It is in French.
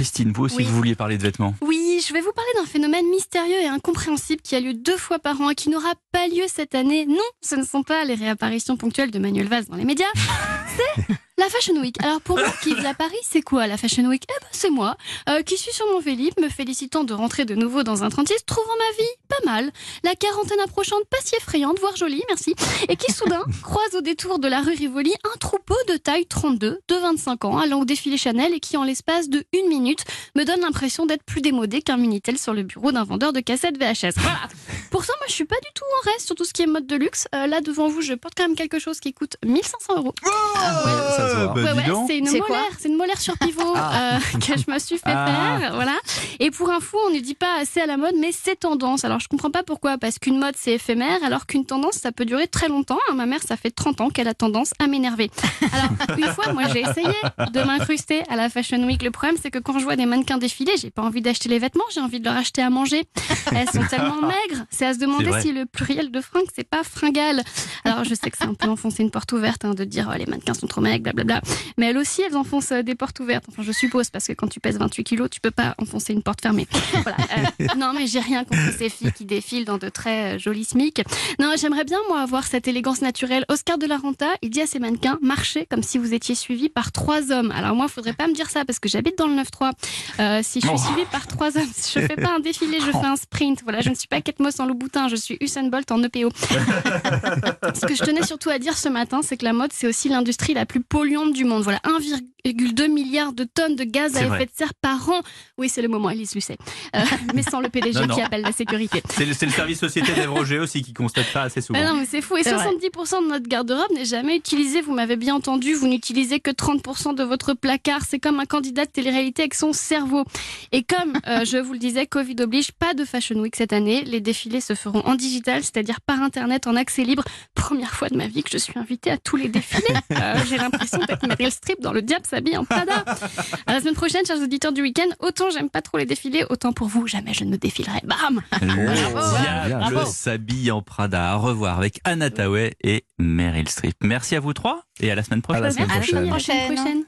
Christine, vous aussi, Oui. vous vouliez parler de vêtements. Oui, je vais vous parler d'un phénomène mystérieux et incompréhensible qui a lieu deux fois par an et qui n'aura pas lieu cette année. Non, ce ne sont pas les réapparitions ponctuelles de Manuel Valls dans les médias, c'est la Fashion Week. Alors pour moi qui vis à Paris, c'est quoi la Fashion Week? Eh ben c'est moi, euh, qui suis sur mon Vélib, me félicitant de rentrer de nouveau dans un 36, trouvant ma vie pas mal, la quarantaine approchante pas si effrayante, voire jolie, merci, et qui soudain croise au détour de la rue Rivoli un troupeau de taille 32, de 25 ans, allant au défilé Chanel et qui en l'espace de une minute me donne l'impression d'être plus démodé qu'un Minitel sur le bureau d'un vendeur de cassettes VHS. Voilà. Pourtant, moi, je suis pas du tout en reste sur tout ce qui est mode de luxe. Euh, là, devant vous, je porte quand même quelque chose qui coûte 1500 euros. Ah, ça se voit. Ouais, Bah, ouais, c'est une molaire, quoi c'est une molaire sur pivot euh, que je me suis fait Ah. faire, voilà. Et pour info, on ne dit pas assez à la mode, mais c'est tendance. Alors je comprends pas pourquoi, parce qu'une mode c'est éphémère, alors qu'une tendance ça peut durer très longtemps. hein. Ma mère, ça fait 30 ans qu'elle a tendance à m'énerver. Alors une fois, moi j'ai essayé de m'incruster à la Fashion Week. Le problème, c'est que quand je vois des mannequins défiler, j'ai pas envie d'acheter les vêtements, j'ai envie de leur acheter à manger. Elles sont tellement maigres, c'est à se demander si le pluriel de fringues c'est pas fringale. Alors je sais que c'est un peu enfoncer une porte ouverte hein, de dire oh, les mannequins sont trop maigres, blablabla. Mais elles aussi, elles enfoncent euh, des portes ouvertes. Enfin, je suppose, parce que quand tu pèses 28 kilos, tu peux pas enfoncer une porte fermée. Voilà. Euh, non, mais j'ai rien contre ces filles qui défilent dans de très euh, jolis smics. Non, j'aimerais bien, moi, avoir cette élégance naturelle. Oscar de la Renta, il dit à ses mannequins, marchez comme si vous étiez suivi par trois hommes. Alors moi, faudrait pas me dire ça, parce que j'habite dans le 9-3. Euh, si je suis Oh. suivie par trois hommes, je fais pas un défilé, je fais un sprint. Voilà, je ne suis pas Kate Moss en Louboutin, je suis Usain Bolt en EPO. Ce que je tenais surtout à dire ce matin, c'est que la mode, c'est aussi l'industrie la plus polluante du monde. Voilà, 1,2 milliard de tonnes de gaz à effet vrai. de serre par an. Oui, c'est le moment, Elise Lucet. Euh, mais sans le PDG Non, non. qui appelle la sécurité. C'est le, service société d'Ève Roger aussi qui constate ça assez souvent. Non, mais c'est fou. Et C'est vrai. 70% de notre garde-robe n'est jamais utilisé. Vous m'avez bien entendu. Vous n'utilisez que 30% de votre placard. C'est comme un candidat de télé-réalité avec son cerveau. Et comme euh, je vous le disais, Covid oblige, pas de Fashion Week cette année. Les défilés se feront en digital, c'est-à-dire par Internet, en accès libre. Première fois de ma vie que je suis invitée à tous les défilés. Euh, J'ai l'impression d'être Meryl Streep dans le diable s'habille en Prada. À la semaine prochaine, chers auditeurs du week-end, autant j'aime pas trop les défilés, autant pour vous, jamais je ne me défilerai. Bam Le bravo. s'habille en Prada. À revoir avec Anna Tawai et Meryl Streep. Merci à vous trois et à la semaine prochaine. la semaine Merci, prochaine. à la semaine prochaine.